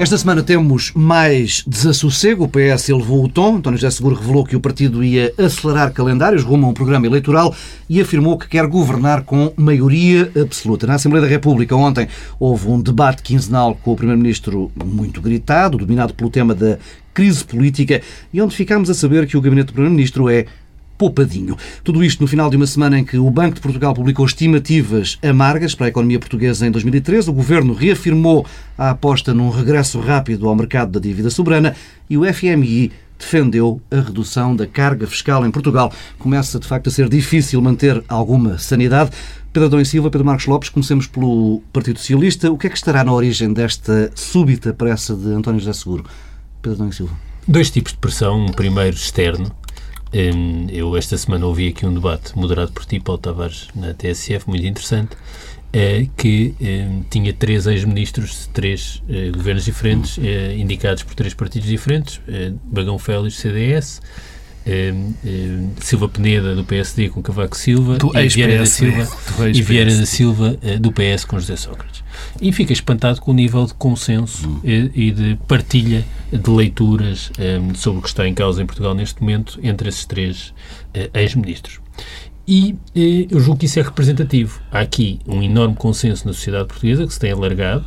Esta semana temos mais desassossego. O PS elevou o tom. António José Seguro revelou que o partido ia acelerar calendários rumo a um programa eleitoral e afirmou que quer governar com maioria absoluta. Na Assembleia da República, ontem, houve um debate quinzenal com o Primeiro-Ministro muito gritado, dominado pelo tema da crise política, e onde ficámos a saber que o gabinete do Primeiro-Ministro é poupadinho. Tudo isto no final de uma semana em que o Banco de Portugal publicou estimativas amargas para a economia portuguesa em 2013. O governo reafirmou a aposta num regresso rápido ao mercado da dívida soberana e o FMI defendeu a redução da carga fiscal em Portugal. Começa, de facto, a ser difícil manter alguma sanidade. Pedro e Silva, Pedro Marcos Lopes, comecemos pelo Partido Socialista. O que é que estará na origem desta súbita pressa de António José Seguro? Pedro e Silva. Dois tipos de pressão. Um primeiro externo, eu esta semana ouvi aqui um debate moderado por ti, Paulo Tavares, na TSF, muito interessante, eh, que hum, tinha três ex-ministros de três eh, governos diferentes, eh, indicados por três partidos diferentes, Bagão Félix, CDS, Silva Peneda do PSD com Cavaco Silva do e Vieira da Silva, e Vieira da Silva do PS com José Sócrates. E fica espantado com o nível de consenso hum. e, e, de partilha de leituras um, sobre o que está em causa em Portugal neste momento entre esses três uh, ex-ministros. E eh, eu julgo que isso é representativo. Há aqui um enorme consenso na sociedade portuguesa que se tem alargado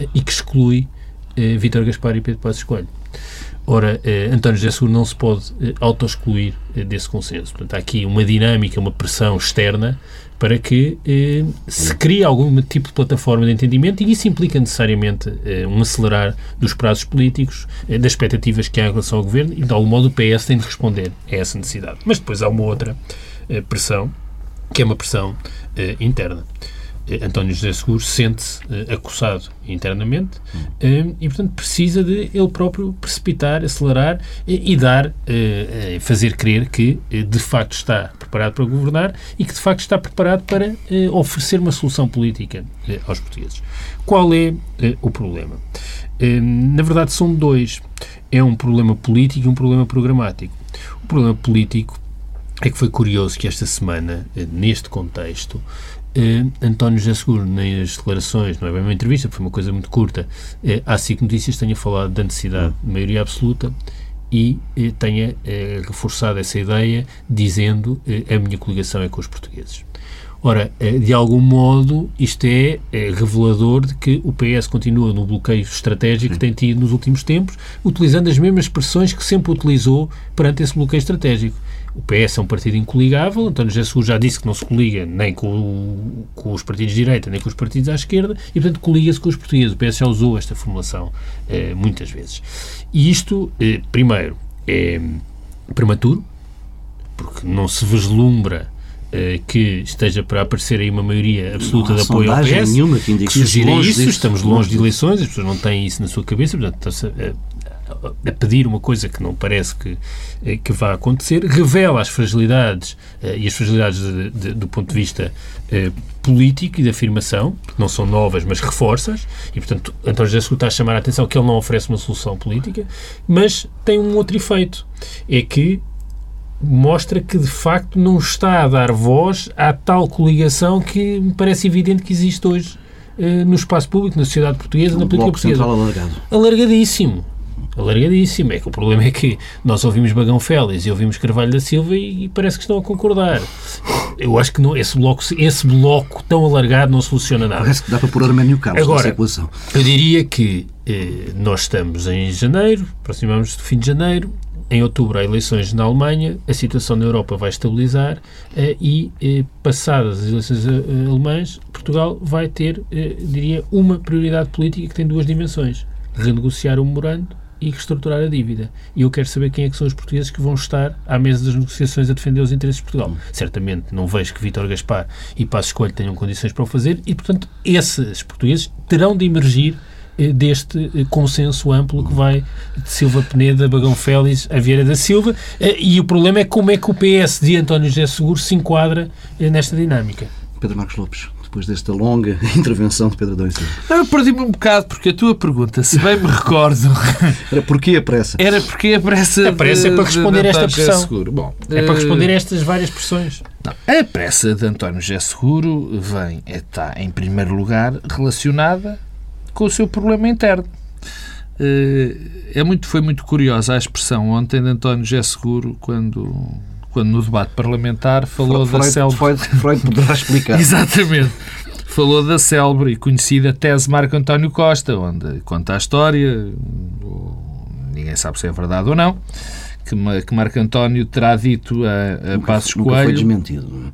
eh, e que exclui eh, Vítor Gaspar e Pedro Passos Coelho. Ora, eh, António José não se pode eh, auto-excluir eh, desse consenso. Portanto, há aqui uma dinâmica, uma pressão externa para que eh, se crie algum tipo de plataforma de entendimento e isso implica necessariamente eh, um acelerar dos prazos políticos, eh, das expectativas que há em relação ao governo e, de algum modo, o PS tem de responder a essa necessidade. Mas depois há uma outra pressão, que é uma pressão interna. Eh, António José Seguro sente-se uh, acossado internamente uh, e, portanto, precisa de ele próprio precipitar, acelerar e, dar, uh, fazer crer que de facto está preparado para governar e que de facto está preparado para oferecer uma solução política aos portugueses. Qual é o problema? na verdade, são dois. É um problema político e um problema programático. O problema político é que foi curioso que esta semana, neste contexto, Uh, António José Seguro, nas declarações, não é bem uma entrevista, foi uma coisa muito curta, uh, à SIC Notícias tenha falado da necessidade de maioria absoluta e uh, tenha reforçado essa ideia dizendo a minha coligação é com os portugueses. Ora, de algum modo, isto é, é, revelador de que o PS continua no bloqueio estratégico que tem tido nos últimos tempos, utilizando as mesmas expressões que sempre utilizou perante esse bloqueio estratégico. O PS é um partido incoligável, António Jesus já disse que não se coliga nem com, com, os partidos de direita, nem com os partidos à esquerda, e, portanto, coliga-se com os portugueses. O PS já usou esta formulação eh, muitas vezes. E isto, eh, primeiro, é prematuro, porque não se vislumbra eh, que esteja para aparecer aí uma maioria absoluta de apoio ao PS. Nenhuma que que sugira isso, estamos longe de eleições, as pessoas não têm isso na sua cabeça, portanto, a pedir uma coisa que não parece que, eh, que vá acontecer, revela as fragilidades uh, e as fragilidades de, de, do ponto de vista uh, político e de afirmação, não são novas, mas reforças, e portanto António José está a chamar a atenção que ele não oferece uma solução política, mas tem um outro efeito, é que mostra que de facto não está a dar voz à tal coligação que me parece evidente que existe hoje no espaço público, na sociedade portuguesa, um na política portuguesa. Alargado. Alargadíssimo alargadíssimo. É que o problema é que nós ouvimos Bagão Félix e ouvimos Carvalho da Silva e, e, parece que estão a concordar. Eu acho que não, esse, bloco, esse bloco tão alargado não soluciona nada. Parece que dá para pôr Arménio Carlos Agora, nessa equação. Eu diria que eh, nós estamos em janeiro, aproximamos do fim de janeiro, em outubro há eleições na Alemanha, a situação na Europa vai estabilizar eh, e, eh, passadas as eleições eh, alemãs, Portugal vai ter, eh, diria, uma prioridade política que tem duas dimensões. Renegociar o memorando e reestruturar a dívida. E eu quero saber quem é que são os portugueses que vão estar à mesa das negociações a defender os interesses de Portugal. Certamente não vejo que Vítor Gaspar e Passos Coelho tenham condições para o fazer e, portanto, esses portugueses terão de emergir eh, deste eh, consenso amplo que vai de Silva Peneda, Bagão Félix, a Vieira da Silva. Eh, e o problema é como é que o PS de António José Seguro se enquadra nesta dinâmica. Pedro Marcos Lopes depois desta longa intervenção de Pedro Adão Silva? Eu perdi-me um bocado, porque a tua pergunta, se bem me recordo... Era porquê a pressa? Era porque a pressa... A pressa é para responder a esta pressão. Seguro. Bom, é para responder a estas várias pressões. Não, a pressa de António José Seguro vem, está, em primeiro lugar, relacionada com o seu problema interno. é muito, foi muito curiosa a expressão ontem de António José Seguro quando, quando no debate parlamentar falou Freud, da célebre... Freud, Freud poderá explicar. Exatamente. Falou da célebre e conhecida tese Marco António Costa, onde conta a história, ninguém sabe se é verdade ou não, que, que Marco António terá dito a, a nunca, Passos nunca Coelho... foi desmentido.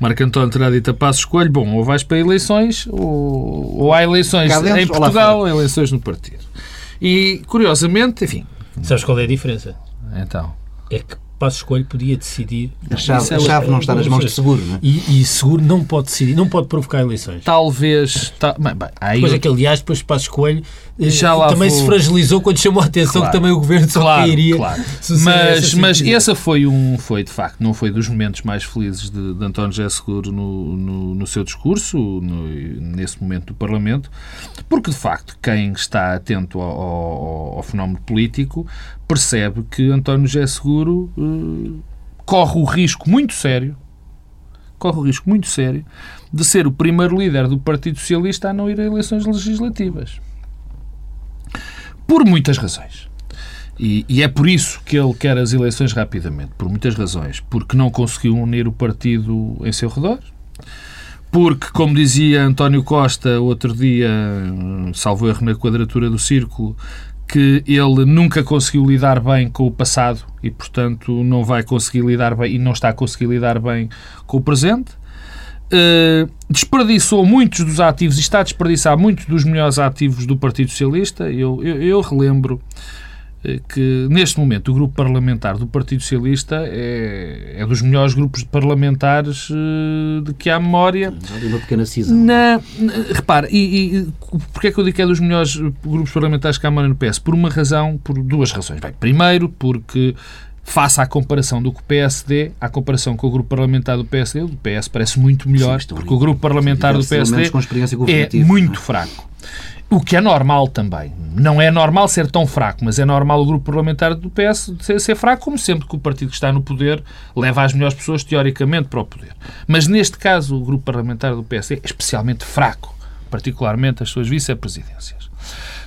Marco António terá dito a Passos Coelho, bom, ou vais para eleições ou, ou há eleições dentro, em Portugal ou eleições no partido. E, curiosamente, enfim... Sabes qual é a diferença? Então? É que Passo Escolho podia decidir. A chave, a chave não está nas mãos de seguro, não é? E, e, seguro não pode decidir, não pode provocar eleições. Talvez. Ta... Bem, bem, aí pois é que, aliás, depois Passo Escolho eh, já lá também vou... se fragilizou quando chamou a atenção claro, que também o governo só claro, cairia. Claro. Mas, mas essa foi um, foi de facto, não foi dos momentos mais felizes de, de António José Seguro no, no, no seu discurso, no, nesse momento do Parlamento, porque de facto quem está atento ao, ao, ao fenómeno político percebe que António José Seguro uh, corre o risco muito sério, corre o risco muito sério de ser o primeiro líder do Partido Socialista a não ir a eleições legislativas. Por muitas razões. E, e, é por isso que ele quer as eleições rapidamente, por muitas razões. Porque não conseguiu unir o partido em seu redor, porque, como dizia António Costa outro dia, salvo erro na quadratura do círculo, que ele nunca conseguiu lidar bem com o passado e, portanto, não vai conseguir lidar bem e não está a conseguir lidar bem com o presente. Uh, desperdiçou muitos dos ativos e está a desperdiçar muitos dos melhores ativos do Partido Socialista. Eu, eu, eu relembro eh, que neste momento o grupo parlamentar do Partido Socialista é, é dos melhores grupos parlamentares uh, de que há memória. Já uma pequena cisão. Na, na, repare, e, e porquê é que eu digo que é dos melhores grupos parlamentares que há memória no PS? Por uma razão, por duas razões. Bem, primeiro, porque face à comparação do que o PSD, à comparação com o grupo parlamentar do PSD, o PS parece muito melhor, Sim, porque o grupo parlamentar do PSD é muito fraco. O que é normal também. Não é normal ser tão fraco, mas é normal o grupo parlamentar do PS ser, ser, fraco, como sempre que o partido que está no poder leva as melhores pessoas, teoricamente, para o poder. Mas neste caso, o grupo parlamentar do PS é especialmente fraco, particularmente as suas vice-presidências.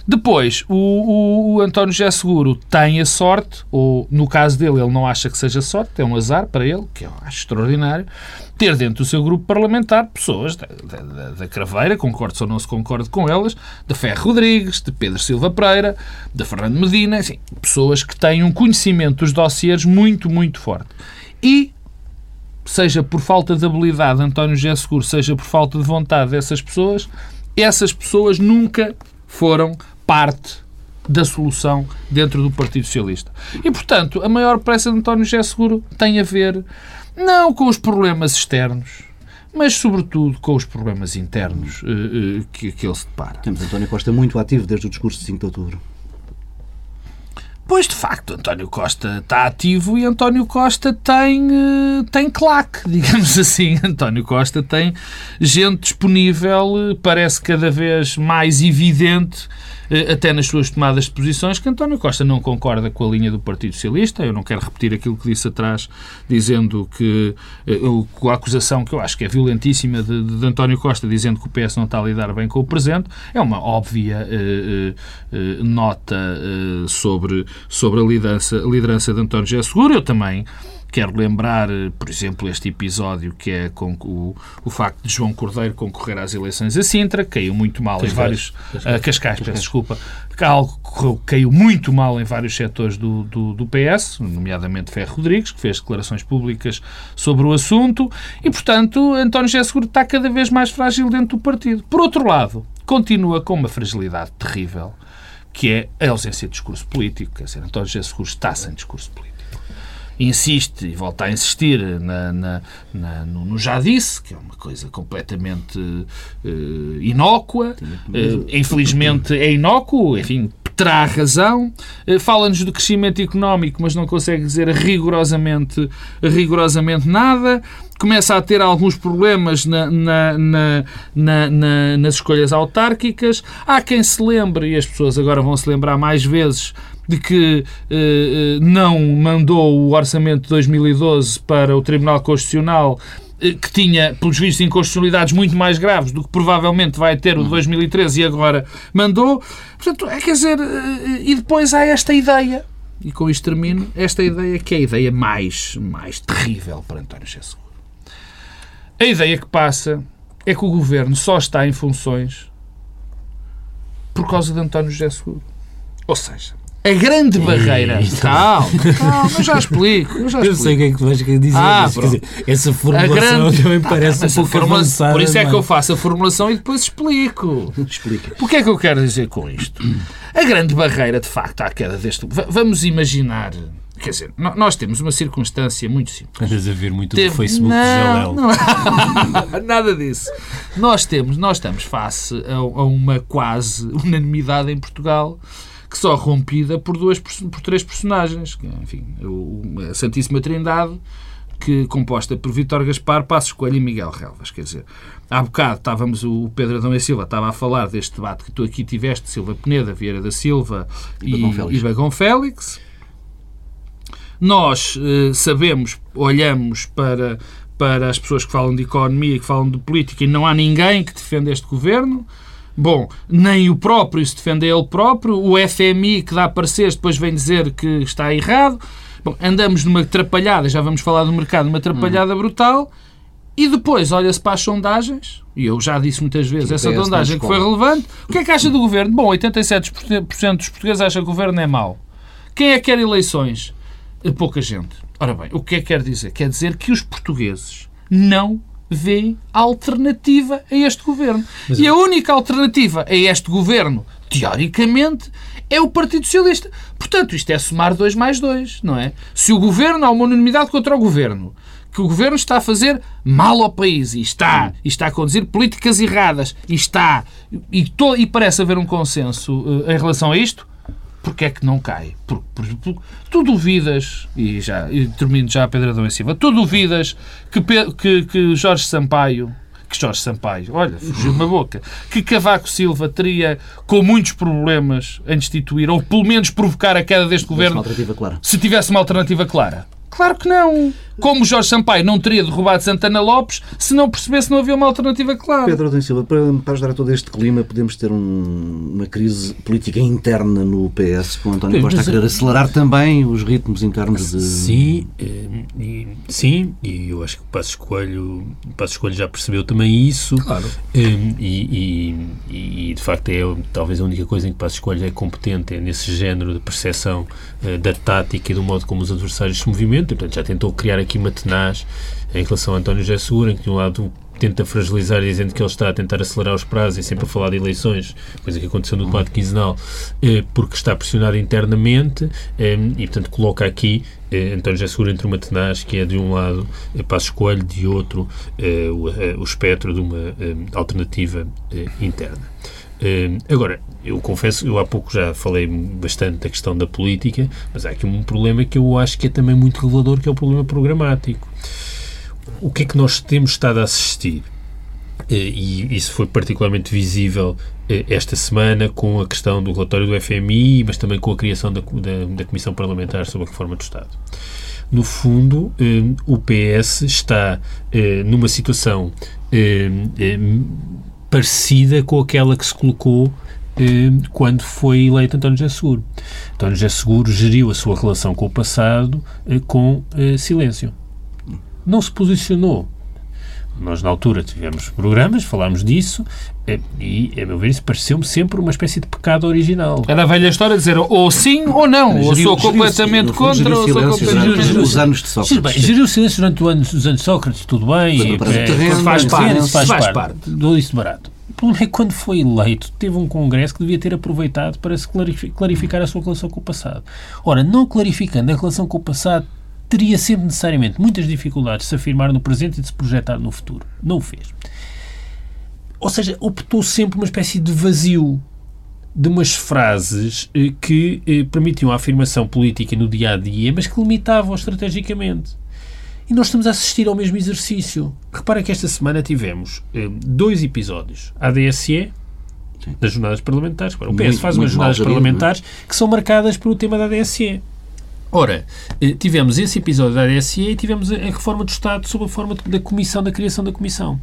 Depois, o, o, o, António José Seguro tem a sorte, ou no caso dele, ele não acha que seja sorte, é um azar para ele, que eu acho extraordinário, ter dentro do seu grupo parlamentar pessoas da, da, da Craveira, concordo ou não se concorde com elas, de Ferro Rodrigues, de Pedro Silva Pereira, de Fernando Medina, enfim, pessoas que têm um conhecimento dos dossiers muito, muito forte. E seja por falta de habilidade de António José Seguro, seja por falta de vontade dessas pessoas, essas pessoas nunca foram parte da solução dentro do Partido Socialista. E, portanto, a maior pressa de António José Seguro tem a ver não com os problemas externos, mas, sobretudo, com os problemas internos uh, uh, que, que ele se depara. Temos António Costa muito ativo desde o discurso de 5 de outubro. Pois, de facto, António Costa está ativo e António Costa tem, uh, tem claque, digamos assim. António Costa tem gente disponível, parece cada vez mais evidente eh, até nas suas tomadas de posições, que António Costa não concorda com a linha do Partido Socialista. Eu não quero repetir aquilo que disse atrás, dizendo que eh, com a acusação que eu acho que é violentíssima de, de António Costa, dizendo que o PS não está a lidar bem com o presente, é uma óbvia uh, uh, nota uh, sobre, sobre a liderança, a liderança de António José Seguro. Eu também Quero lembrar, eh, por exemplo, este episódio que é com o, o facto de João Cordeiro concorrer às eleições a Sintra, caiu muito mal Cascais. em vários. Cascais, uh, Cascais peço desculpa. Algo caiu muito mal em vários setores do, do, do, PS, nomeadamente Ferro Rodrigues, que fez declarações públicas sobre o assunto, e, portanto, António José Seguro está cada vez mais frágil dentro do partido. Por outro lado, continua com uma fragilidade terrível, que é a ausência de discurso político. Quer dizer, António José Seguro está sem discurso político insiste e volta a insistir na, na, na, no, no, já disse, que é uma coisa completamente uh, inócua. Uh, infelizmente é inócuo, enfim, terá razão. Uh, Fala-nos do crescimento económico, mas não consegue dizer rigorosamente, rigorosamente nada começa a ter alguns problemas na, na, na, nas escolhas autárquicas. Há quem se lembre, e as pessoas agora vão se lembrar mais vezes, de que eh, eh não mandou o orçamento de 2012 para o Tribunal Constitucional eh, que tinha, pelos vistos, inconstitucionalidades muito mais graves do que provavelmente vai ter o de 2013 e agora mandou. Portanto, é, quer dizer, eh, e depois há esta ideia, e com isto termino, esta ideia que é a ideia mais, mais terrível para António José A ideia que passa é que o governo só está em funções por causa de António José Seguro. Ou seja, a grande barreira. Calma, calma, eu já explico. Eu, já explico. eu sei o que é que tu vais querer dizer. Ah, mas, quer dizer, essa formulação grande... também parece um pouco formula... avançada. Por isso é que mas- eu faço a formulação e depois explico. Explica. O que é que eu quero dizer com isto? A grande barreira, de facto, à queda deste. Va- Vamos imaginar. Quer dizer, nós temos uma circunstância muito simples. Andas a ver muito Teve- do Facebook não, do Jalel. não. Nada disso. Nós temos, nós estamos face a, a uma quase unanimidade em Portugal que só rompida por duas por três personagens, enfim, o, a Santíssima Trindade, que composta por Vítor Gaspar, Passos Coelho e Miguel Relvas. Quer dizer, há bocado estávamos, o Pedro Adão e Silva estava a falar deste debate que tu aqui tiveste, Silva Peneda, Vieira da Silva e, Bagão Félix. e Bagão Félix. Nós eh, sabemos, olhamos para, para as pessoas que falam de economia, que falam de política, e não há ninguém que defenda este governo. Bom, nem o próprio se defende a ele próprio, o FMI que dá pareceres depois vem dizer que está errado. Bom, andamos numa atrapalhada, já vamos falar do mercado, numa atrapalhada brutal. E depois olha-se para as sondagens, e eu já disse muitas vezes, essa sondagem que foi relevante. O que é que acha do governo? Bom, 87% dos portugueses acham que o governo é mau. Quem é que quer eleições? Pouca gente. Ora bem, o que é que quer dizer? Quer dizer que os portugueses não veem alternativa a este governo. e a única alternativa a este governo, teoricamente, é o Partido Socialista. Portanto, isto é somar 2 mais 2, não é? Se o governo, há uma unanimidade contra o governo, que o governo está a fazer mal ao país, e está, e está a conduzir políticas erradas, e está, e, to- e parece haver um consenso eh, em relação a isto, porque é que não cai? Por, por, por- tu duvidas, e já e termino já a Pedro Adão e Silva, tu duvidas que, que, que Jorge Sampaio, que Jorge Sampaio, olha, fugiu uma boca, que Cavaco Silva teria com muitos problemas em destituir, ou pelo menos provocar a queda deste Uma governo, alternativa clara. se tivesse uma alternativa clara? Claro que não. Como Jorge Sampaio não teria derrubado Santana Lopes se não percebesse que não havia uma alternativa clara. Pedro Adão Silva, para, para ajudar a todo este clima, podemos ter um- uma crise política interna no PS, com António Costa a querer acelerar também os ritmos internos de. Sim, eh, e, sim, e eu acho que o Passos Coelho, o Passos Coelho já percebeu também isso. Claro. Eh, E, e- e, de facto é talvez a única coisa em que Passos Coelho é competente é nesse género de percepção eh, da tática e do modo como os adversários se movimentam. Portanto, já tentou criar aqui uma tenaz em relação a António José Segura, em que de um lado tenta fragilizar dizendo que ele está a tentar acelerar os prazos e sempre a falar de eleições, coisa que aconteceu no debate quinzenal, eh, porque está pressionado internamente eh, e, portanto, coloca aqui eh, António José Segura entre uma tenaz que é de um lado Passos Coelho, de outro o, espectro de uma alternativa interna. Eh, agora, eu confesso, eu há pouco já falei bastante da questão da política, mas há aqui um problema que eu acho que é também muito revelador, que é o problema programático. O que é que nós temos estado a assistir? Eh, E isso foi particularmente visível eh, esta semana com a questão do relatório do FMI, mas também com a criação da, da, da Comissão Parlamentar sobre a Reforma do Estado. No fundo, eh, o PS está numa situação parecida com aquela que se colocou eh, quando foi eleito António José Seguro. António José Seguro geriu a sua relação com o passado eh, com eh, silêncio. Não se posicionou. Nós, na altura, tivemos programas, falámos disso, eh, e, a meu ver, isso pareceu-me sempre uma espécie de pecado original. Era a velha história de dizer ou sim ou não, ou sou completamente contra ou sou silêncio completamente... os anos de Sócrates. geriu o silêncio durante os anos de Sócrates, tudo bem. Eh, terreno, faz parte, faz, Faz parte. parte. Dou isso de barato. O problema é que quando foi eleito, teve um congresso que devia ter aproveitado para se clarifi- clarificar a sua relação com o passado. Ora, não clarificando a relação com o passado, teria sempre necessariamente muitas dificuldades de se afirmar no presente e de se projetar no futuro. Não o fez. Ou seja, optou sempre uma espécie de vazio de umas frases eh, que eh, permitiam a afirmação política no dia a dia, mas que limitavam estrategicamente. E nós estamos a assistir ao mesmo exercício. Repara que esta semana tivemos eh, dois episódios. A ADSE, das jornadas parlamentares. O PS Muito, faz umas jornadas gerido, parlamentares que são marcadas pelo tema da ADSE. Ora, eh, tivemos esse episódio da ADSE e tivemos a reforma do Estado sob a forma da comissão, da criação da comissão.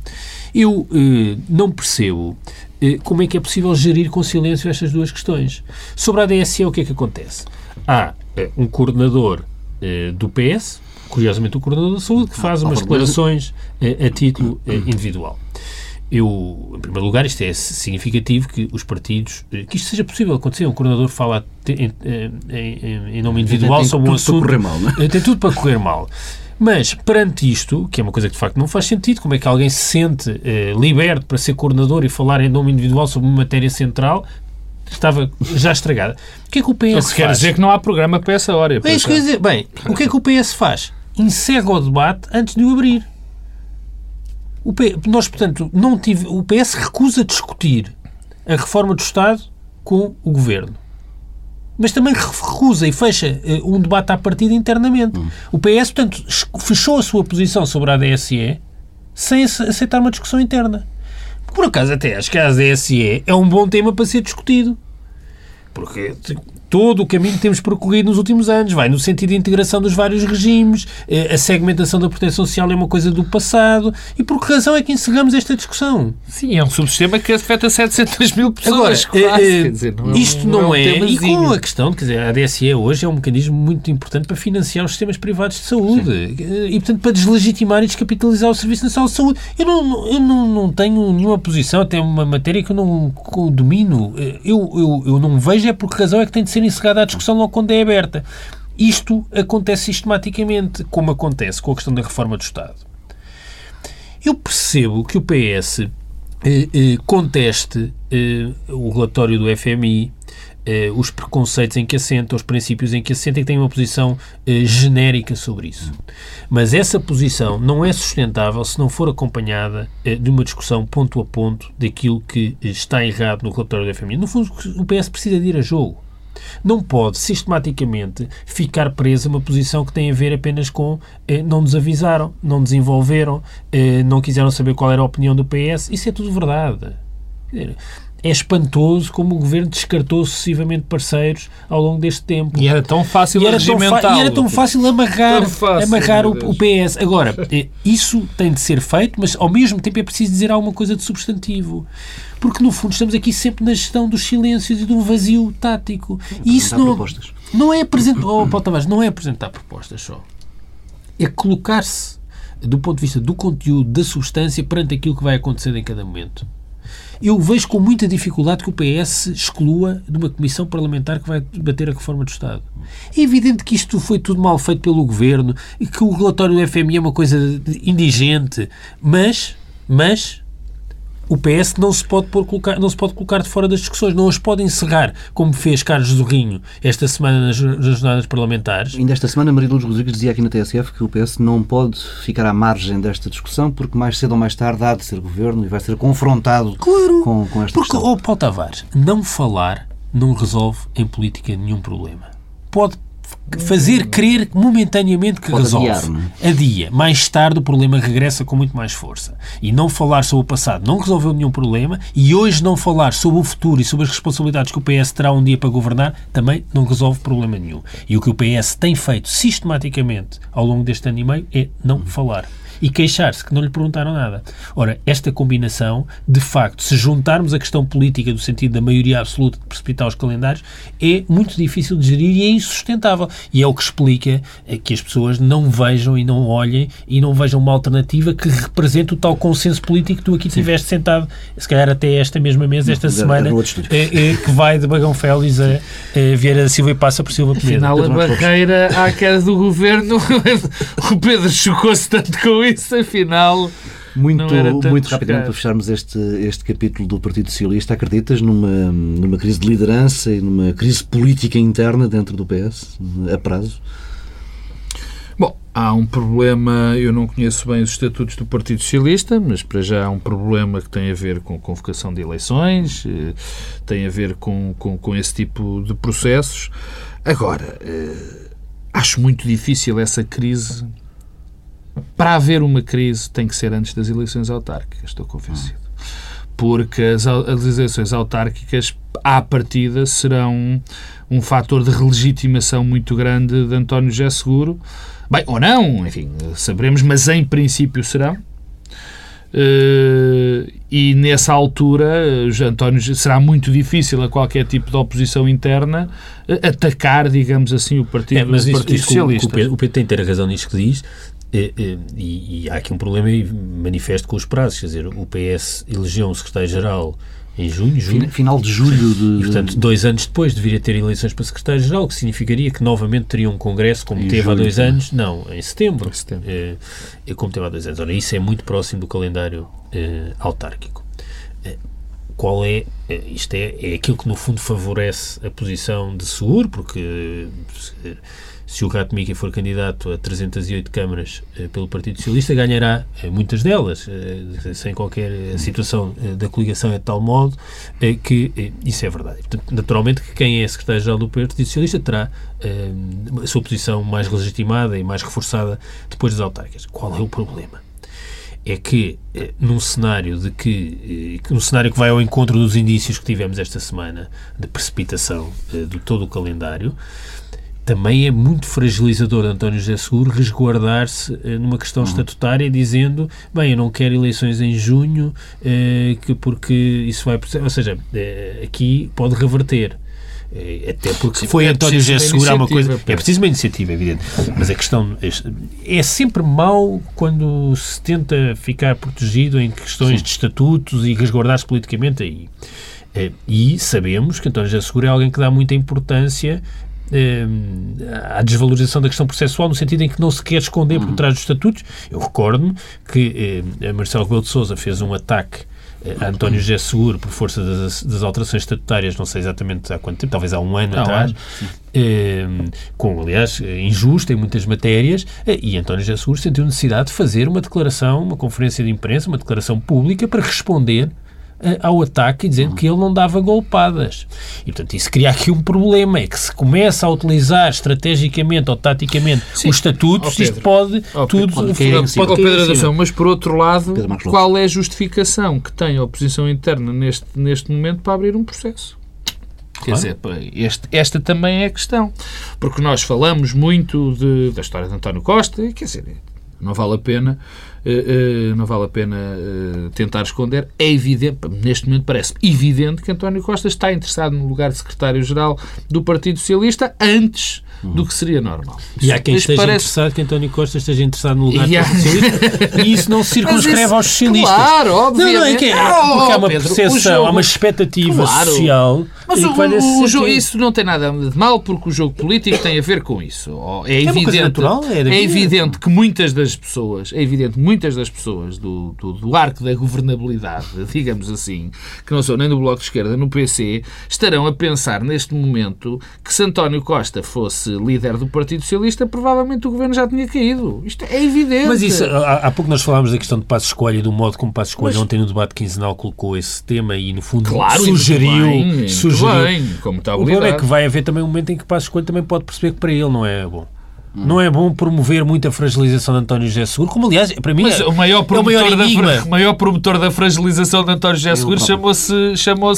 Eu eh, não percebo eh, como é que é possível gerir com silêncio estas duas questões. Sobre a ADSE, o que é que acontece? Há eh, um coordenador eh, do PS, curiosamente o coordenador da saúde, que faz umas declarações eh, a título individual. Eu, em primeiro lugar, isto é significativo que os partidos, que isto seja possível acontecer. Um coordenador fala em, em, em nome individual tem, sobre um assunto. Para correr mal, não é? Tem tudo para correr mal. Mas, perante isto, que é uma coisa que de facto não faz sentido, como é que alguém se sente eh, liberto para ser coordenador e falar em nome individual sobre uma matéria central, estava já estragada. O que é que o PS o que quer dizer que não há programa para essa hora. É isso que dizer. Bem, o que é que o PS faz? Encerra o debate antes de o abrir. O P... Nós, portanto, não tive... o PS recusa discutir a reforma do Estado com o Governo mas também recusa e fecha uh, um debate à partida internamente. Hum. O PS, portanto, fechou a sua posição sobre a ADSE sem aceitar uma discussão interna. Por acaso, até acho que a ADSE é um bom tema para ser discutido. Porque todo o caminho que temos percorrido nos últimos anos vai no sentido de integração dos vários regimes, eh, a segmentação da proteção social é uma coisa do passado. E por que razão é que encerramos esta discussão? Sim, é um subsistema que afeta 700 mil pessoas. Agora, quase, eh, dizer, não é isto não, não é. Um e com a questão, quer dizer, a ADSE hoje é um mecanismo muito importante para financiar os sistemas privados de saúde Sim. E, portanto, para deslegitimar e descapitalizar o Serviço Nacional de Saúde. Eu não, eu não, não tenho nenhuma posição, até uma matéria que eu não domino. Eu, eu, eu não vejo é por que razão é que tem de ser encerrada a discussão logo quando é aberta. Isto acontece sistematicamente, como acontece com a questão da reforma do Estado. Eu percebo que o PS eh, eh, conteste eh, o relatório do FMI, eh, os preconceitos em que assenta, os princípios em que assenta e que tem uma posição eh, genérica sobre isso. Mas essa posição não é sustentável se não for acompanhada eh, de uma discussão ponto a ponto daquilo que está errado no relatório do FMI. No fundo, o PS precisa de ir a jogo. Não pode sistematicamente ficar preso a uma posição que tem a ver apenas com eh, não nos avisaram, não desenvolveram, eh, não quiseram saber qual era a opinião do PS. Isso é tudo verdade. É espantoso como o governo descartou sucessivamente parceiros ao longo deste tempo. E era tão fácil e era tão, e era tão fácil amarrar, tão fácil, amarrar o, o, PS. Agora, eh, isso tem de ser feito, mas ao mesmo tempo é preciso dizer alguma coisa de substantivo porque no fundo estamos aqui sempre na gestão dos silêncios e do vazio tático. E isso não, propostas. não é apresentar, oh, Paulo Tavares, não é apresentar propostas só. É colocar-se do ponto de vista do conteúdo, da substância, perante aquilo que vai acontecer em cada momento. Eu vejo com muita dificuldade que o PS exclua de uma comissão parlamentar que vai debater a reforma do Estado. É evidente que isto foi tudo mal feito pelo governo e que o relatório do FMI é uma coisa indigente, mas, mas o PS não se pode pôr, colocar, não se pode colocar de fora das discussões, não as pode encerrar, como fez Carlos Zorrinho esta semana nas, nas jornadas parlamentares. Ainda esta semana, Maria Luz Rodrigues dizia aqui na TSF que o PS não pode ficar à margem desta discussão, porque mais cedo ou mais tarde há de ser governo e vai ser confrontado claro, com, com esta porque, questão. Porque, oh, Paulo Tavares, não falar não resolve em política nenhum problema. Pode fazer crer momentaneamente que Pode resolve. Adia. Mais tarde o problema regressa com muito mais força. E não falar sobre o passado não resolveu nenhum problema e hoje não falar sobre o futuro e sobre as responsabilidades que o PS terá um dia para governar também não resolve problema nenhum. E o que o PS tem feito sistematicamente ao longo deste ano e meio é não falar e queixar-se que não lhe perguntaram nada. Ora, esta combinação, de facto, se juntarmos a questão política do sentido da maioria absoluta de precipitar os calendários, é muito difícil de gerir e é insustentável. E é o que explica é que as pessoas não vejam e não olhem e não vejam uma alternativa que represente o tal consenso político que tu aqui estiveste sentado, se calhar até esta mesma mesa, esta semana, é, é, que vai de Bagão Félix a, a Vieira da Silva e passa por Silva Penedo. Afinal, a barreira à queda do governo, o Pedro chocou-se tanto com isso, afinal. Muito, muito rapidamente para fecharmos este, este capítulo do Partido Socialista, acreditas numa, numa crise de liderança e numa crise política interna dentro do PS, a prazo? Bom, há um problema, eu não conheço bem os estatutos do Partido Socialista, mas para já há um problema que tem a ver com convocação de eleições, eh, tem a ver com, com, com esse tipo de processos. Agora, eh, acho muito difícil essa crise para haver uma crise tem que ser antes das eleições autárquicas, estou convencido. Porque as, as eleições autárquicas à partida, serão um fator de relegitimação muito grande de António José Seguro. Bem, ou não, enfim, saberemos, mas em princípio serão. Uh, e nessa altura, António, será muito difícil a qualquer tipo de oposição interna uh, atacar, digamos assim, o Partido, é, mas isso, Partido Socialista. O, Pedro, o Pedro tem que ter a razão nisto que diz, e, e, e, há aqui um problema manifesto com os prazos, quer dizer, o PS elegeu um secretário-geral em junho, julho. Final de julho de... E, portanto, dois anos depois deveria ter eleições para secretário-geral, o que significaria que novamente teria um congresso como em teve julho, há dois anos. Não, em setembro. Em setembro. É, é, como teve há dois anos. Ora, isso é muito próximo do calendário é, autárquico. É, qual é, isto é, é aquilo que no fundo favorece a posição de seguro, porque se o Rato Mickey for candidato a 308 câmaras eh, pelo Partido Socialista, ganhará eh, muitas delas, eh, sem qualquer situação da coligação é de tal modo que isso é verdade. Portanto, naturalmente que quem é secretário-geral do Partido Socialista terá a sua posição mais legitimada e mais reforçada depois das autárquicas. Qual é o problema? é que num cenário de que num cenário que vai ao encontro dos indícios que tivemos esta semana de precipitação de todo o calendário também é muito fragilizador de António José Seguro resguardar-se eh, numa questão uhum. estatutária dizendo, bem, eu não quero eleições em junho eh, que porque isso vai... Ou seja, eh, aqui pode reverter. Eh, até porque Sim, foi é António José Seguro uma coisa... É preciso uma iniciativa, evidente. Mas a questão... É, é sempre mau quando se tenta ficar protegido em questões Sim. de estatutos e resguardar-se politicamente aí. E sabemos que António José Seguro é alguém que dá muita importância à desvalorização da questão processual, no sentido em que não se quer esconder por uhum. trás dos estatutos. Eu recordo-me que eh, Marcelo Rebelo de Sousa fez um ataque eh, a António José Seguro por força das, das, alterações estatutárias, não sei exatamente há quanto tempo, talvez há um ano atrás, eh, com, aliás, injusto em muitas matérias, eh, e António José Seguro sentiu necessidade de fazer uma declaração, uma conferência de imprensa, uma declaração pública para responder eh, ao ataque dizendo que ele não dava golpadas. E, portanto, isso cria aqui um problema, é que se começa a utilizar estrategicamente ou taticamente Sim. os estatutos, isto pode oh, tudo... Pode, pode, pode Pedro mas por outro lado, qual é a justificação que tem a oposição interna neste, neste momento para abrir um processo? Quer dizer, este, esta também é a questão. Porque nós falamos muito de, da história de António Costa, e quer dizer, não vale a pena eh, eh, não vale a pena eh, tentar esconder. É evidente, neste momento parece evidente que António Costa está interessado no lugar de secretário-geral do Partido Socialista antes do que seria normal. E há quem esteja parece... interessado, que António Costa esteja interessado no lugar e há... do socialista, e isso não se circunscreve isso, aos socialistas. Claro, obviamente. Não, não é que é, porque há uma Pedro, percepção, jogo... há uma expectativa claro. social. Mas o, o jogo, isso não tem nada de mal, porque o jogo político tem a ver com isso. É, é evidente, natural, é, é evidente que muitas das pessoas, é evidente muitas das pessoas do, do, do arco da governabilidade, digamos assim, que não são nem do Bloco de Esquerda, no PC, estarão a pensar neste momento que se António Costa fosse líder do Partido Socialista, provavelmente o governo já tinha caído. Isto é evidente. Mas isso, há, há pouco nós falámos da questão de Passo Escolha e do modo como Passo Escolha Mas... ontem no debate quinzenal colocou esse tema e, no fundo, claro, sugeriu... Bem, sugeriu bem, como está o problema é que vai haver também um momento em que Passo Escolha também pode perceber que para ele não é bom. Não é bom promover muita fragilização de António José Seguro, como aliás, para mim, Mas é, o maior promotor, é o maior da, maior promotor da fragilização de António José Seguro chamou-se chamou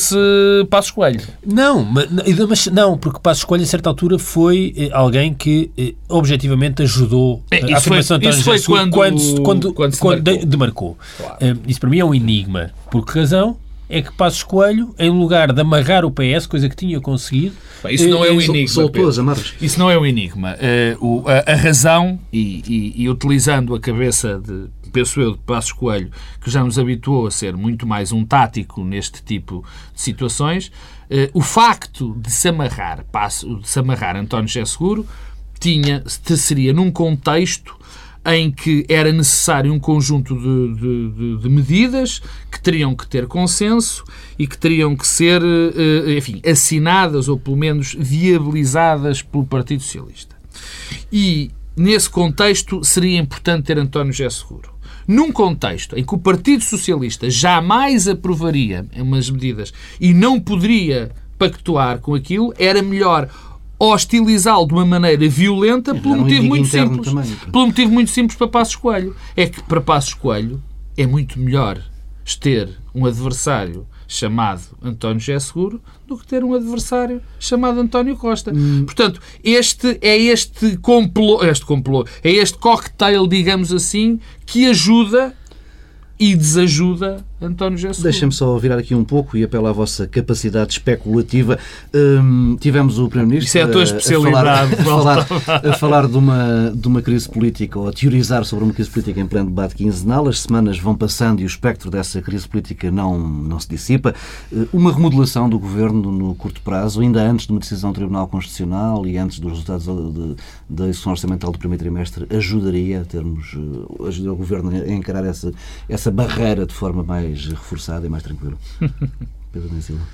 Passos Coelho. Não, mas, mas, não, porque Passos Coelho, a certa altura, foi eh, alguém que eh, objetivamente ajudou é, a afirmação de António José Seguro quando, quando, quando, quando, quando demarcou. demarcou. Claro. Eh, isso para mim é um enigma. Por que razão? É que Passos Coelho, em lugar de amarrar o PS, coisa que tinha conseguido... Isso não é um enigma. Soltou as amarras. Isso não é um enigma. Uh, o, a, a, razão, e, e, e, utilizando a cabeça de, penso eu, de Passos Coelho, que já nos habituou a ser muito mais um tático neste tipo de situações, uh, o facto de se amarrar, passo, de se amarrar António José Seguro tinha, seria num contexto em que era necessário um conjunto de, de, de, medidas que teriam que ter consenso e que teriam que ser, eh, enfim, assinadas ou pelo menos viabilizadas pelo Partido Socialista. E nesse contexto seria importante ter António José Seguro. Num contexto em que o Partido Socialista jamais aprovaria umas medidas e não poderia pactuar com aquilo, era melhor hostilizá-lo de uma maneira violenta pelo um motivo muito simples. Também. Pelo motivo muito simples para Passos Coelho. É que para Passos Coelho é muito melhor ter um adversário chamado António José Seguro do que ter um adversário chamado António Costa. Hum. Portanto, este é este complô, este complô, é este cocktail, digamos assim, que ajuda e desajuda António José Deixem-me só virar aqui um pouco e apelo à vossa capacidade especulativa. Hum, tivemos o Primeiro-Ministro Isso é a tua especialidade. A falar, a falar, a falar, de, uma, de uma crise política ou a teorizar sobre uma crise política em pleno debate quinzenal. As semanas vão passando e o espectro dessa crise política não, não se dissipa. Eh, uma remodelação do Governo no curto prazo, ainda antes de uma decisão do Tribunal Constitucional e antes dos resultados da execução orçamental do primeiro trimestre, ajudaria a termos, eh, ajudaria o Governo a encarar essa, essa barreira de forma mais mais reforçado e mais tranquilo. Pedro Silva.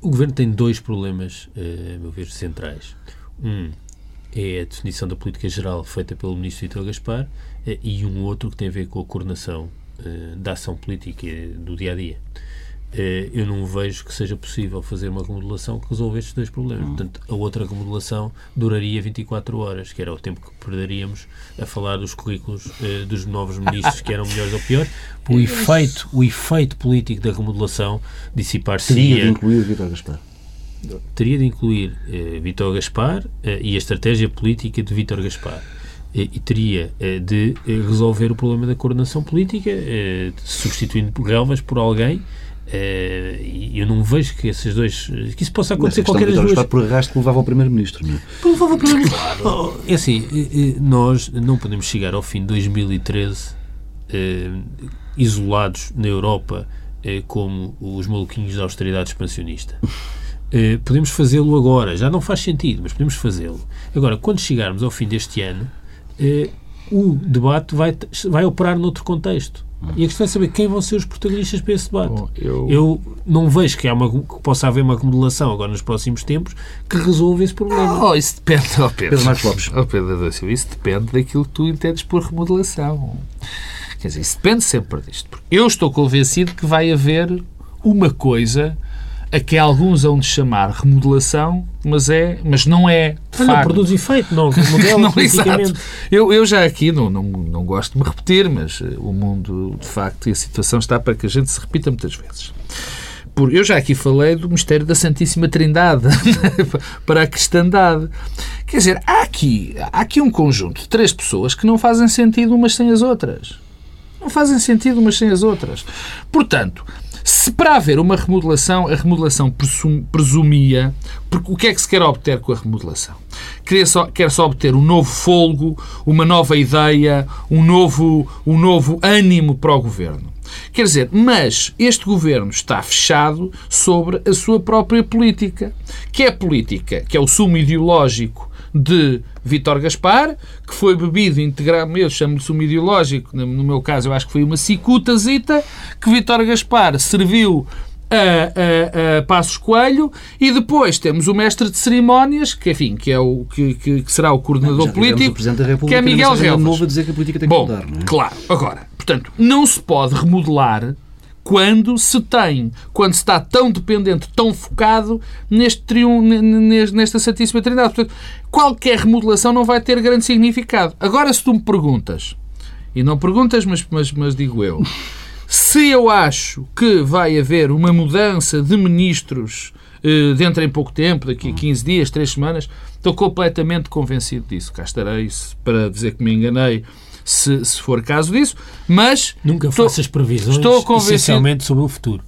O Governo tem dois problemas, eh, a meu ver, centrais. Um é a definição da política geral feita pelo Ministro Vitor Gaspar eh, e um outro que tem a ver com a coordenação eh, da ação política do dia a dia eu não vejo que seja possível fazer uma remodelação que resolva estes dois problemas. Uhum. Portanto, a outra remodelação duraria 24 horas, que era o tempo que perderíamos a falar dos currículos uh, dos novos ministros, que eram melhores ou piores. O efeito, o efeito político da remodelação dissipar-se. Teria de incluir Vítor Gaspar. Teria de incluir uh, Vítor Gaspar uh, e a estratégia política de Vítor Gaspar e teria de resolver o problema da coordenação política, substituindo relvas por alguém e eu não vejo que esses dois. que isso possa acontecer qualquer das duas. por arrasto que levava ao Primeiro-Ministro, não é? Levava ao Primeiro-Ministro. Claro. É assim, eh, eh, nós não podemos chegar ao fim de 2013 uh, isolados na Europa uh, como os maluquinhos da austeridade expansionista. Podemos fazê-lo agora, já não faz sentido, mas podemos fazê-lo. Agora, quando chegarmos ao fim deste ano, o debate vai, vai operar noutro contexto. E a questão é saber quem vão ser os protagonistas para esse debate. Bom, eu... eu... não vejo que, há uma, que possa haver uma remodelação agora nos próximos tempos que resolva esse problema. Oh, isso depende, oh Pedro. Pedro Marcos Lopes. Oh, Pedro isso depende daquilo que tu entendes por remodelação. Quer dizer, isso depende sempre disto. Porque eu estou convencido que vai haver uma coisa a que alguns vão de chamar remodelação, mas, é, mas não é. De não, produz efeito, não modela não, exato. Eu, eu já aqui não, não, não gosto de me repetir, mas eh, o mundo, de facto, e a situação está para que a gente se repita muitas vezes. Por, eu já aqui falei do mistério da Santíssima Trindade para a cristandade. Quer dizer, há aqui, há aqui um conjunto de três pessoas que não fazem sentido umas sem as outras. Não fazem sentido umas sem as outras. Portanto, se para haver uma remodelação, a remodelação presumia. Porque o que é que se quer obter com a remodelação? Quer só, quer obter um novo folgo, uma nova ideia, um novo, um novo ânimo para o governo. Quer dizer, mas este governo está fechado sobre a sua própria política, que é a política, que é o sumo ideológico de Vítor Gaspar, que foi bebido integralmente, eu chamo-lhe sumo ideológico, no meu caso eu acho que foi uma cicutazita, que Vítor Gaspar serviu a, a, a, Passos Coelho e depois temos o mestre de cerimónias, que enfim, que é o que, que, que será o coordenador político, o que é Miguel Relvas. a dizer que a política tem Bom, que mudar, não é? Claro, agora, portanto, não se pode remodelar quando se tem, quando se está tão dependente, tão focado neste triun, nesta Santíssima Trindade. Portanto, qualquer remodelação não vai ter grande significado. Agora, se tu me perguntas, e não perguntas, mas, mas, mas digo eu, se eu acho que vai haver uma mudança de ministros eh, dentro em pouco tempo, daqui a 15 dias, 3 semanas, estou completamente convencido disso. Cá estarei para dizer que me enganei se, se for caso disso, mas... Nunca estou, faças previsões estou convencido... essencialmente sobre o futuro.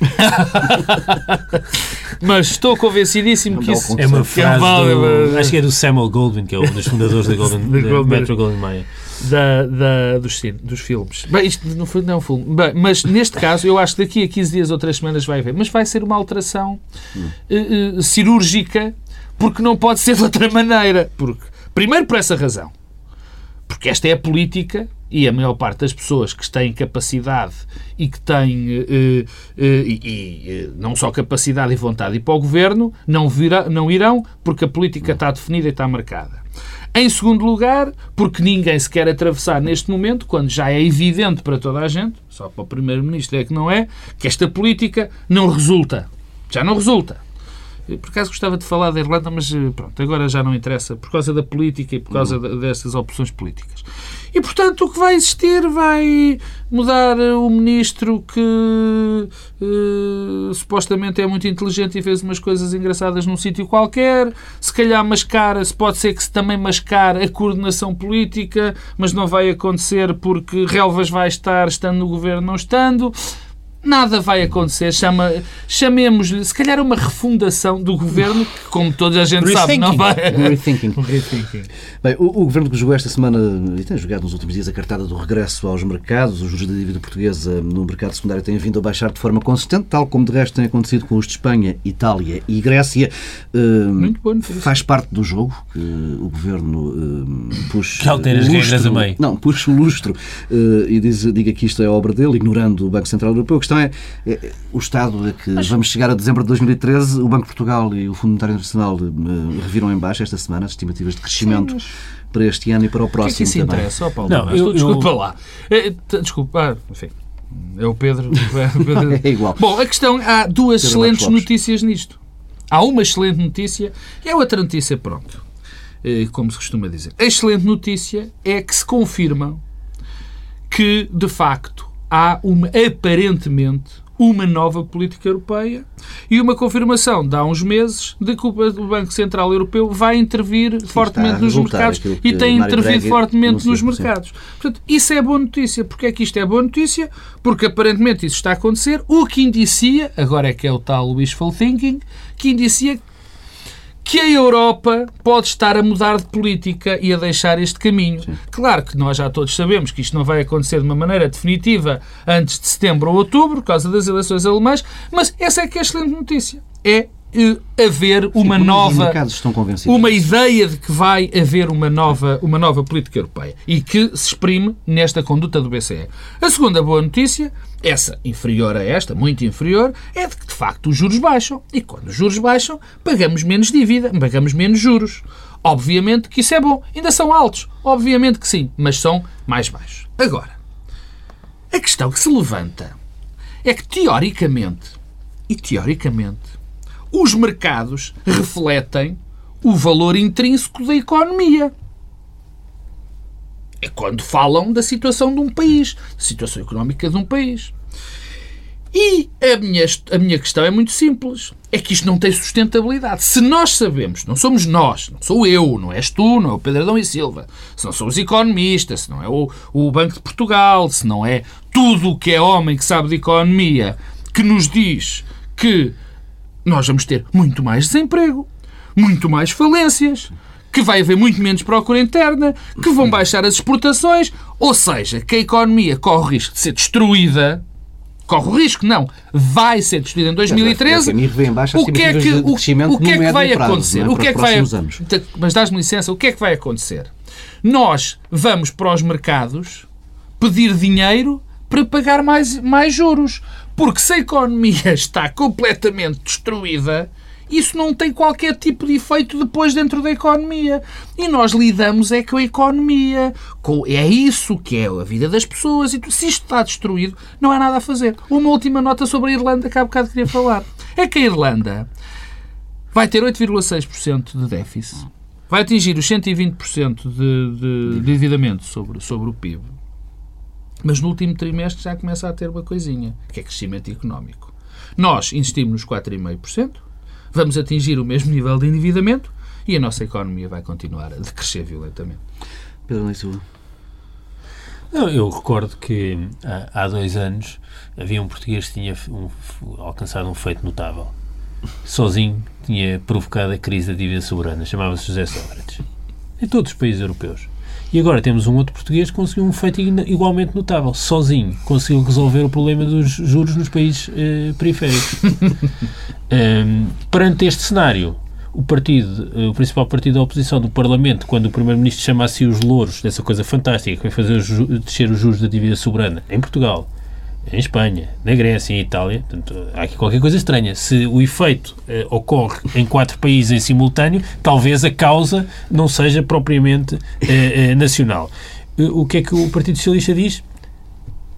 mas estou convencidíssimo que isso é uma é frase do, acho que é do Samuel Goldwyn que é um dos fundadores da, Golden, da Metro Goldwyn Mayer da, da, dos, dos filmes. Bem, isto não foi não é um filme. Bem, mas neste caso eu acho que daqui a 15 dias ou 3 semanas vai haver. Mas vai ser uma alteração uh, uh, cirúrgica porque não pode ser de outra maneira. Porque, primeiro por essa razão porque esta é a política e a maior parte das pessoas que têm capacidade e que têm eh, eh, e, e, eh, não só capacidade e vontade de ir para o governo não, virá, não irão porque a política está definida e está marcada. Em segundo lugar, porque ninguém se quer atravessar neste momento, quando já é evidente para toda a gente, só para o Primeiro-Ministro é que não é, que esta política não resulta. Já não resulta. Por acaso gostava de falar da Irlanda, mas pronto, agora já não interessa, por causa da política e por causa uhum. dessas opções políticas. E, portanto, o que vai existir vai mudar o ministro que uh, supostamente é muito inteligente e fez umas coisas engraçadas num sítio qualquer. Se calhar mascara, se pode ser que se também mascar a coordenação política, mas não vai acontecer porque Relvas vai estar estando no governo, não estando nada vai acontecer. Chama, chamemos-lhe, se calhar, uma refundação do governo, que, como toda a gente sabe, não vai. Rethinking. rethinking. Bem, o, o, governo que jogou esta semana, e tem jogado nos últimos dias, a cartada do regresso aos mercados, os juros da dívida portuguesa no mercado secundário têm vindo a baixar de forma consistente, tal como de resto tem acontecido com os de Espanha, Itália e Grécia. Uh, Muito bom. Faz parte do jogo que o governo uh, puxa. Que altera as regras a meio. Não, puxa o lustro uh, e diz, diga que isto é obra dele, ignorando o Banco Central Europeu. A questão é, é, o Estado é que Mas... vamos chegar a dezembro de 2013, o Banco de Portugal e o Fundo Monetário Internacional uh, reviram em baixo esta semana as estimativas de crescimento Sim, para este ano e para o próximo. O que é que isso também. interessa, oh, Paulo? Não, eu, desculpa eu... lá. É, desculpa, ah, enfim. É o Pedro. É, igual. Bom, a questão, há duas Pedro excelentes notícias nisto. Há uma excelente notícia e a outra notícia, pronto, eh, como se costuma dizer. A excelente notícia é que se confirma que, de facto, há uma, aparentemente uma nova política europeia e uma confirmação de há uns meses de que o Banco Central Europeu vai intervir Sim, fortemente nos mercados e tem intervido fortemente nos mercados. Portanto, isso é boa notícia. Porque é que isto é boa notícia? Porque aparentemente isso está a acontecer, o que indicia, agora é que é o tal wishful thinking, que indicia que a Europa pode estar a mudar de política e a deixar este caminho. Sim. Claro que nós já todos sabemos que isto não vai acontecer de uma maneira definitiva antes de setembro ou outubro, por causa das eleições alemãs, mas essa é que é a excelente notícia. É haver uma Sim, nova uma ideia de que vai haver uma nova uma nova política europeia e que se exprime nesta conduta do BCE. A segunda boa notícia, essa inferior a esta, muito inferior, é de que de facto os juros baixam e quando os juros baixam, pagamos menos dívida, pagamos menos juros. Obviamente que isso é bom. Ainda são altos, obviamente que sim, mas são mais baixos. Agora, a questão que se levanta é que teoricamente e teoricamente os mercados refletem o valor intrínseco da economia. É quando falam da situação de um país, da situação económica de um país. E a minha, a minha questão é muito simples. É que isto não tem sustentabilidade. Se nós sabemos, não somos nós, não sou eu, não és tu, não é o Pedro Adão e Silva, se não são os economistas, se não é o, o Banco de Portugal, se não é tudo o que é homem que sabe de economia que nos diz que nós vamos ter muito mais desemprego, muito mais falências, que vai haver muito menos procura interna, que vão baixar as exportações, ou seja, que a economia corre o risco de ser destruída. Corre o risco, não. Vai ser destruída em 2013. O que é que, o, o que, é que vai acontecer? É? O que é que vai. Mas dás-me licença, o que é que vai acontecer? Nós vamos para os mercados pedir dinheiro para pagar mais, mais juros. Porque se a economia está completamente destruída, isso não tem qualquer tipo de efeito depois dentro da economia. E nós lidamos é com a economia. Com, é isso que é a vida das pessoas. E se isto está destruído, não há nada a fazer. Uma última nota sobre a Irlanda que há bocado queria falar. É que a Irlanda vai ter 8,6% de déficit. Vai atingir os 120% de, de, de endividamento sobre, sobre o PIB. Mas no último trimestre já começa a ter uma coisinha, que é crescimento económico. Nós insistimos nos 4,5%, vamos atingir o mesmo nível de endividamento e a nossa economia vai continuar a decrescer violentamente. Pedro Leisua. Não, eu recordo que há, há, dois anos havia um português que tinha um, alcançado um feito notável. Sozinho tinha provocado a crise da dívida soberana. Chamava-se José Sócrates. Em todos os países europeus. E agora temos um outro português que conseguiu um feito igualmente notável, sozinho. Conseguiu resolver o problema dos juros nos países eh, periféricos. um, perante este cenário, o partido, eh, o principal partido da oposição do Parlamento, quando o Primeiro-Ministro chama se os louros dessa coisa fantástica que vai fazer descer os juros da dívida soberana em Portugal, em Espanha, na Grécia em Itália. Portanto, há aqui qualquer coisa estranha. Se o efeito eh, ocorre em quatro países em simultâneo, talvez a causa não seja propriamente eh, eh nacional. O que é que o Partido Socialista diz?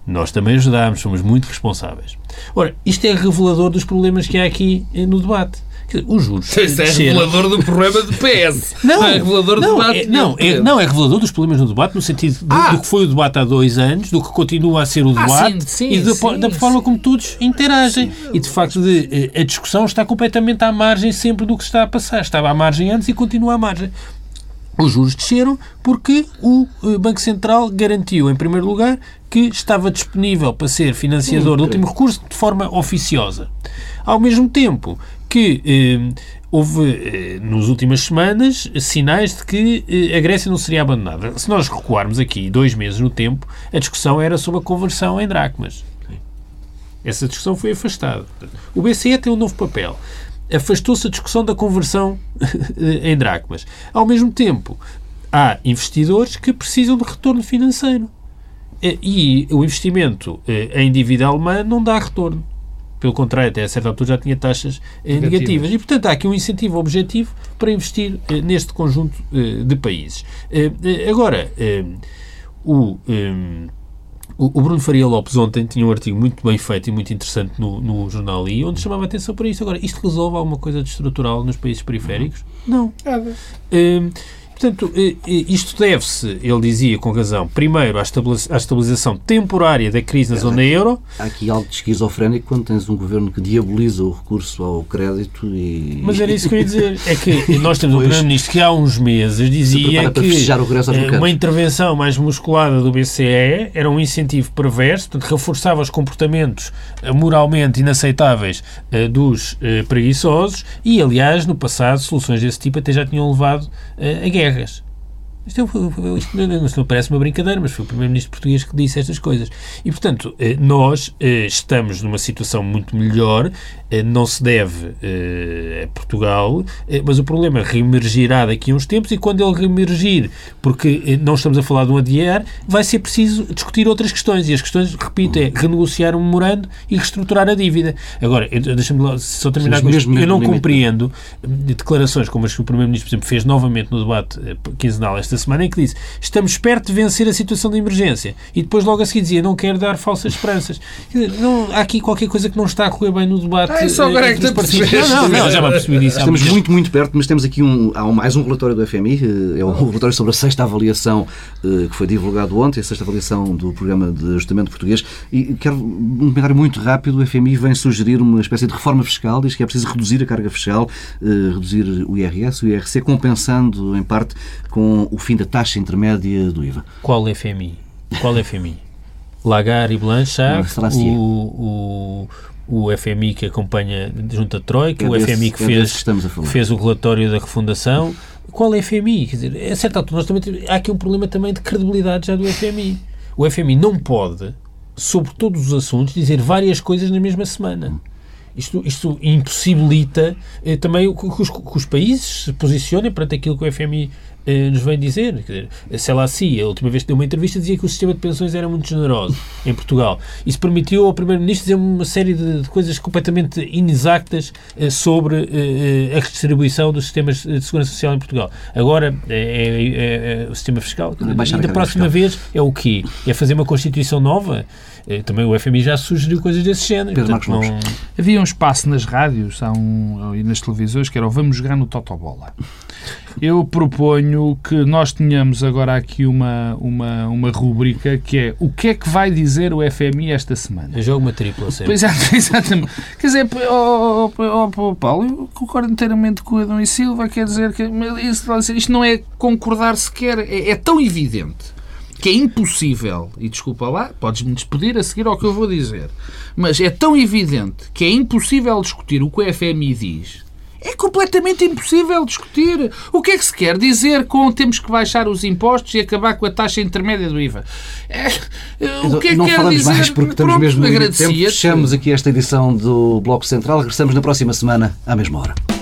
Nós também ajudámos, somos muito responsáveis. Ora, isto é revelador dos problemas que há aqui no debate Os juros. Isso é revelador do problema do PS. Não, é revelador não, do debate. É, não, é, não, é revelador dos problemas no debate, no sentido do, Ah. do que foi o debate há dois anos, do que continua a ser o Ah, debate sim, sim, e da, sim, da forma como todos interagem. E de facto, de, eh, a discussão está completamente à margem sempre do que está a passar. Estava à margem antes e continua à margem. Os juros desceram porque o eh, Banco Central garantiu, em primeiro lugar, que estava disponível para ser financiador do último recurso de forma oficiosa. Ao mesmo tempo que eh, houve, eh, nas últimas semanas, sinais de que eh, a Grécia não seria abandonada. Se nós recuarmos aqui dois meses no tempo, a discussão era sobre a conversão em dracmas. Essa discussão foi afastada. O BCE tem um novo papel. Afastou-se a discussão da conversão em dracmas. Ao mesmo tempo, há investidores que precisam de retorno financeiro. Eh, E o investimento eh, em dívida alemã não dá retorno. Pelo contrário, até a certa altura já tinha taxas eh, Negativas. negativas. E, portanto, há aqui um incentivo objetivo para investir eh, neste conjunto eh, de países. Agora, o. o Bruno Faria Lopes ontem tinha um artigo muito bem feito e muito interessante no, no jornal I, onde chamava a atenção para isto. Agora, isto resolve alguma coisa de estrutural nos países periféricos? Não. Hum, Portanto, isto deve-se, ele dizia com razão, primeiro à estabilização temporária da crise na zona euro, Há aqui algo de esquizofrénico quando tens um governo que diaboliza o recurso ao crédito e. mas era isso que eu ia dizer. É que nós temos um. Primeiro-Ministro que há uns meses Se dizia que eh, uma intervenção mais musculada do BCE era um incentivo perverso, portanto, reforçava os comportamentos eh, moralmente inaceitáveis eh, dos preguiçosos e, aliás, no passado, soluções desse tipo até já tinham levado a guerras. Isto, é, um- isto não- isto não parece uma brincadeira, mas foi o primeiro-ministro português que disse estas coisas. E, portanto, eh, nós eh, estamos numa situação muito melhor, eh, não se deve a Portugal, mas o problema reemergirá daqui a uns tempos e quando ele reemergir, porque não estamos a falar de um adiar, vai ser preciso discutir outras questões. E as questões, repito, é renegociar um memorando e reestruturar a dívida. Agora, deixa-me só terminar com isto. Eu não compreendo declarações como as que o Primeiro-Ministro, por exemplo, fez novamente no debate quinzenal esta semana, em que disse estamos perto de vencer a situação de emergência. E depois logo a seguir dizia não quero dar falsas esperanças. Dizer, não, há aqui qualquer coisa que não está a correr bem no debate. Ah, isso agora eh, é que. Não, não, não, já me apercebi disso. Estamos muito muito, muito perto, mas temos aqui um, há um- mais um relatório do FMI, eh, é o relatório sobre a sexta avaliação eh, que foi divulgado ontem, a sexta avaliação do Programa de Ajustamento Português. E quero um comentário muito rápido. O FMI vem sugerir uma espécie de reforma fiscal, diz que é preciso reduzir a carga fiscal, reduzir o IRS, o IRC, compensando em parte com o fim da taxa intermédia do IVA. Qual FMI? Qual FMI? Lagarde e Blanchard, o, o, o FMI que acompanha junto à Troika, É o desse- FMI que é fez, que fez o relatório da refundação. Qual é FMI? Quer dizer, a certa altura, nós também temos- há aqui um problema também de credibilidade já do FMI. O FMI não pode, sobre todos os assuntos, dizer várias coisas na mesma semana. Isto, isto impossibilita eh, também que os, que os países se posicionem perante aquilo que o FMI eh, nos vem dizer. Quer dizer, sei lá, se a última vez que deu uma entrevista dizia que o sistema de pensões era muito generoso em Portugal. Isso permitiu ao Primeiro-Ministro dizer uma série de, de coisas completamente inexactas eh, sobre eh, a redistribuição dos sistemas de segurança social em Portugal. Agora é, é- é o sistema fiscal. Dizer, E da próxima fiscal. vez é o quê? É fazer uma Constituição nova? Também o FMI já sugeriu coisas desse género. Pedro Portanto, Marcos não- Havia um espaço nas rádios há um, e nas televisões que era o Vamos Jogar no Totobola. Eu proponho que nós tenhamos agora aqui uma, uma, uma rubrica que é o que é que vai dizer o FMI esta semana? Eu jogo uma tripla sempre. Pois, exato, exatamente. Quer dizer, ó, ó, ó, Paulo, eu concordo inteiramente com o Adão e Silva, quer dizer que isso- isto não é concordar sequer, é, é tão evidente que é impossível, e desculpa lá, podes-me despedir a seguir ao que eu vou dizer, mas é tão evidente que é impossível discutir o que o FMI diz. É completamente impossível discutir. O que é que se quer dizer com temos que baixar os impostos e acabar com a taxa intermédia do IVA? É, o que é que não quer falamos dizer? mais porque estamos Pronto, mesmo no tempo. Fechamos aqui esta edição do Bloco Central. Regressamos na próxima semana, à mesma hora.